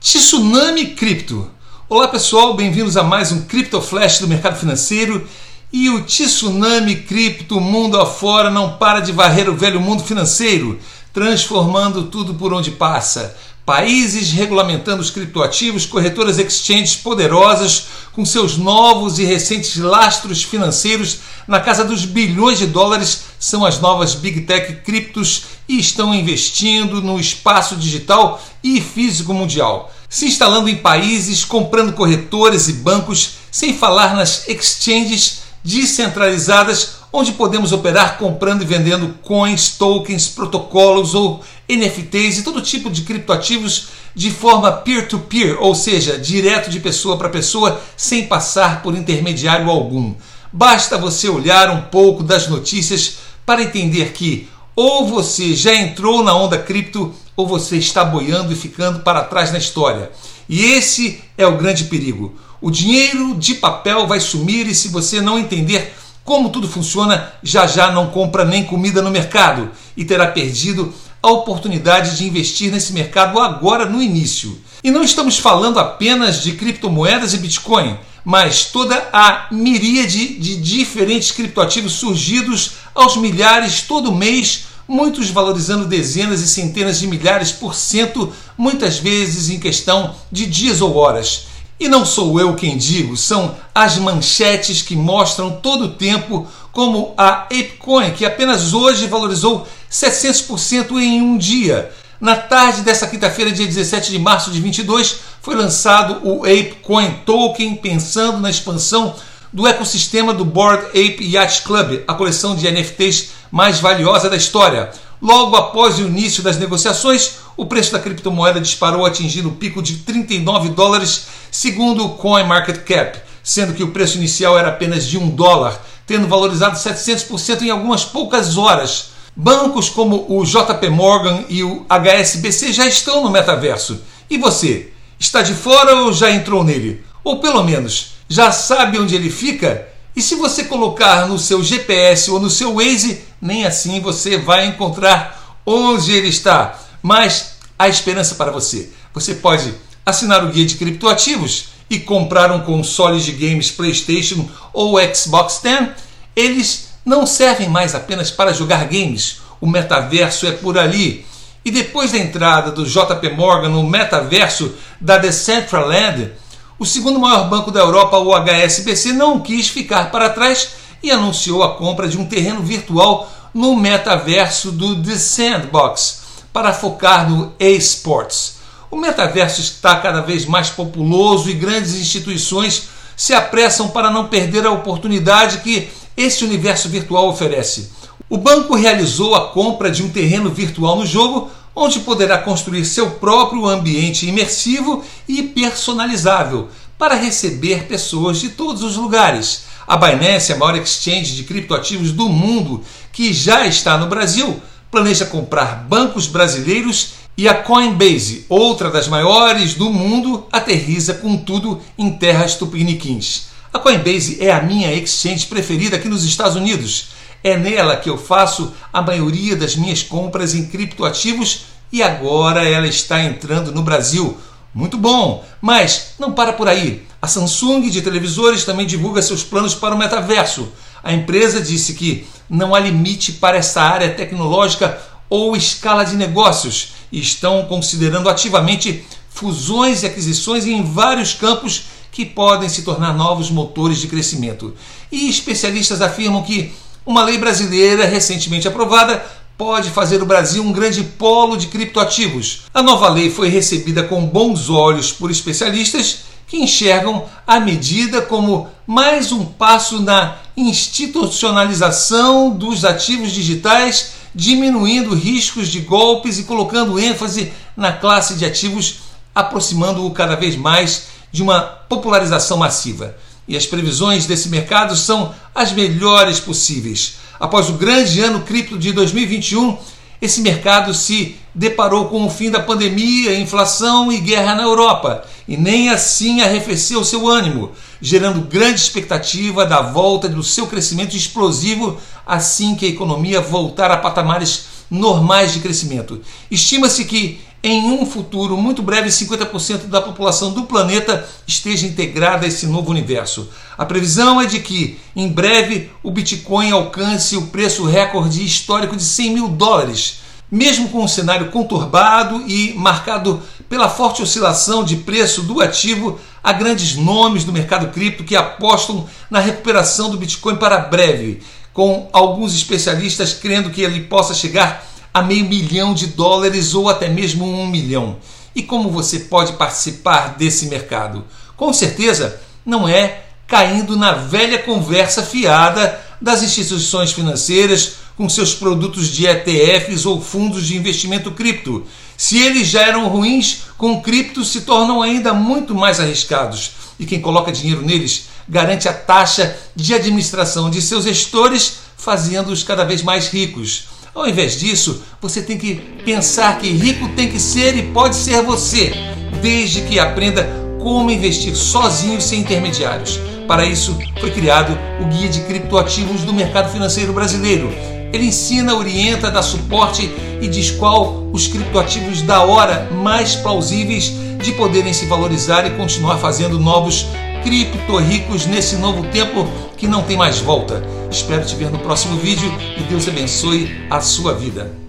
Tsunami Cripto. Olá pessoal, bem-vindos a mais um Crypto Flash do mercado financeiro. E o tsunami cripto mundo afora não para de varrer o velho mundo financeiro, transformando tudo por onde passa. Países regulamentando os criptoativos, corretoras exchanges poderosas com seus novos e recentes lastros financeiros na casa dos bilhões de dólares são as novas Big Tech criptos e estão investindo no espaço digital e físico mundial, se instalando em países, comprando corretores e bancos, sem falar nas exchanges descentralizadas onde podemos operar comprando e vendendo coins, tokens, protocolos ou NFTs e todo tipo de criptoativos de forma peer-to-peer, -peer, ou seja, direto de pessoa para pessoa, sem passar por intermediário algum. Basta você olhar um pouco das notícias para entender que ou você já entrou na onda cripto ou você está boiando e ficando para trás na história. E esse é o grande perigo. O dinheiro de papel vai sumir e se você não entender como tudo funciona, já já não compra nem comida no mercado e terá perdido a oportunidade de investir nesse mercado agora no início. E não estamos falando apenas de criptomoedas e Bitcoin, mas toda a miríade de diferentes criptoativos surgidos aos milhares todo mês, muitos valorizando dezenas e centenas de milhares por cento, muitas vezes em questão de dias ou horas. E não sou eu quem digo, são as manchetes que mostram todo o tempo como a ApeCoin, que apenas hoje valorizou 700% em um dia. Na tarde dessa quinta-feira, dia 17 de março de 22, foi lançado o ApeCoin Token, pensando na expansão do ecossistema do Board Ape Yacht Club, a coleção de NFTs mais valiosa da história. Logo após o início das negociações, o preço da criptomoeda disparou atingindo o pico de 39 dólares, segundo o CoinMarketCap, sendo que o preço inicial era apenas de 1 dólar, tendo valorizado 700% em algumas poucas horas. Bancos como o JP Morgan e o HSBC já estão no metaverso. E você? Está de fora ou já entrou nele? Ou pelo menos já sabe onde ele fica? E se você colocar no seu GPS ou no seu Waze, nem assim você vai encontrar onde ele está. Mas há esperança para você. Você pode assinar o guia de criptoativos e comprar um console de games PlayStation ou Xbox One. Eles não servem mais apenas para jogar games. O metaverso é por ali. E depois da entrada do JP Morgan no metaverso da Decentraland, o segundo maior banco da Europa, o HSBC, não quis ficar para trás e anunciou a compra de um terreno virtual no metaverso do The Sandbox para focar no esports. O metaverso está cada vez mais populoso e grandes instituições se apressam para não perder a oportunidade que esse universo virtual oferece. O banco realizou a compra de um terreno virtual no jogo onde poderá construir seu próprio ambiente imersivo e personalizável para receber pessoas de todos os lugares. A Binance, a maior exchange de criptoativos do mundo, que já está no Brasil, planeja comprar bancos brasileiros e a Coinbase, outra das maiores do mundo, aterriza com tudo em terras tupiniquins. A Coinbase é a minha exchange preferida aqui nos Estados Unidos. É nela que eu faço a maioria das minhas compras em criptoativos e agora ela está entrando no Brasil. Muito bom, mas não para por aí. A Samsung de televisores também divulga seus planos para o metaverso. A empresa disse que não há limite para essa área tecnológica ou escala de negócios e estão considerando ativamente fusões e aquisições em vários campos que podem se tornar novos motores de crescimento. E especialistas afirmam que uma lei brasileira recentemente aprovada pode fazer o Brasil um grande polo de criptoativos. A nova lei foi recebida com bons olhos por especialistas que enxergam a medida como mais um passo na institucionalização dos ativos digitais, diminuindo riscos de golpes e colocando ênfase na classe de ativos, aproximando-o cada vez mais de uma popularização massiva e as previsões desse mercado são as melhores possíveis. Após o grande ano cripto de 2021, esse mercado se deparou com o fim da pandemia, inflação e guerra na Europa, e nem assim arrefeceu seu ânimo, gerando grande expectativa da volta do seu crescimento explosivo assim que a economia voltar a patamares normais de crescimento. Estima-se que em um futuro muito breve 50% da população do planeta esteja integrada a esse novo universo. A previsão é de que, em breve, o Bitcoin alcance o preço recorde histórico de 100 mil dólares. Mesmo com um cenário conturbado e marcado pela forte oscilação de preço do ativo, há grandes nomes do mercado cripto que apostam na recuperação do Bitcoin para breve, com alguns especialistas crendo que ele possa chegar a meio milhão de dólares ou até mesmo um milhão. E como você pode participar desse mercado? Com certeza não é caindo na velha conversa fiada das instituições financeiras com seus produtos de ETFs ou fundos de investimento cripto. Se eles já eram ruins, com cripto se tornam ainda muito mais arriscados. E quem coloca dinheiro neles garante a taxa de administração de seus gestores, fazendo-os cada vez mais ricos. Ao invés disso, você tem que pensar que rico tem que ser e pode ser você, desde que aprenda como investir sozinho sem intermediários. Para isso, foi criado o Guia de Criptoativos do Mercado Financeiro Brasileiro. Ele ensina, orienta, dá suporte e diz qual os criptoativos da hora mais plausíveis de poderem se valorizar e continuar fazendo novos cripto ricos nesse novo tempo que não tem mais volta. Espero te ver no próximo vídeo e Deus abençoe a sua vida.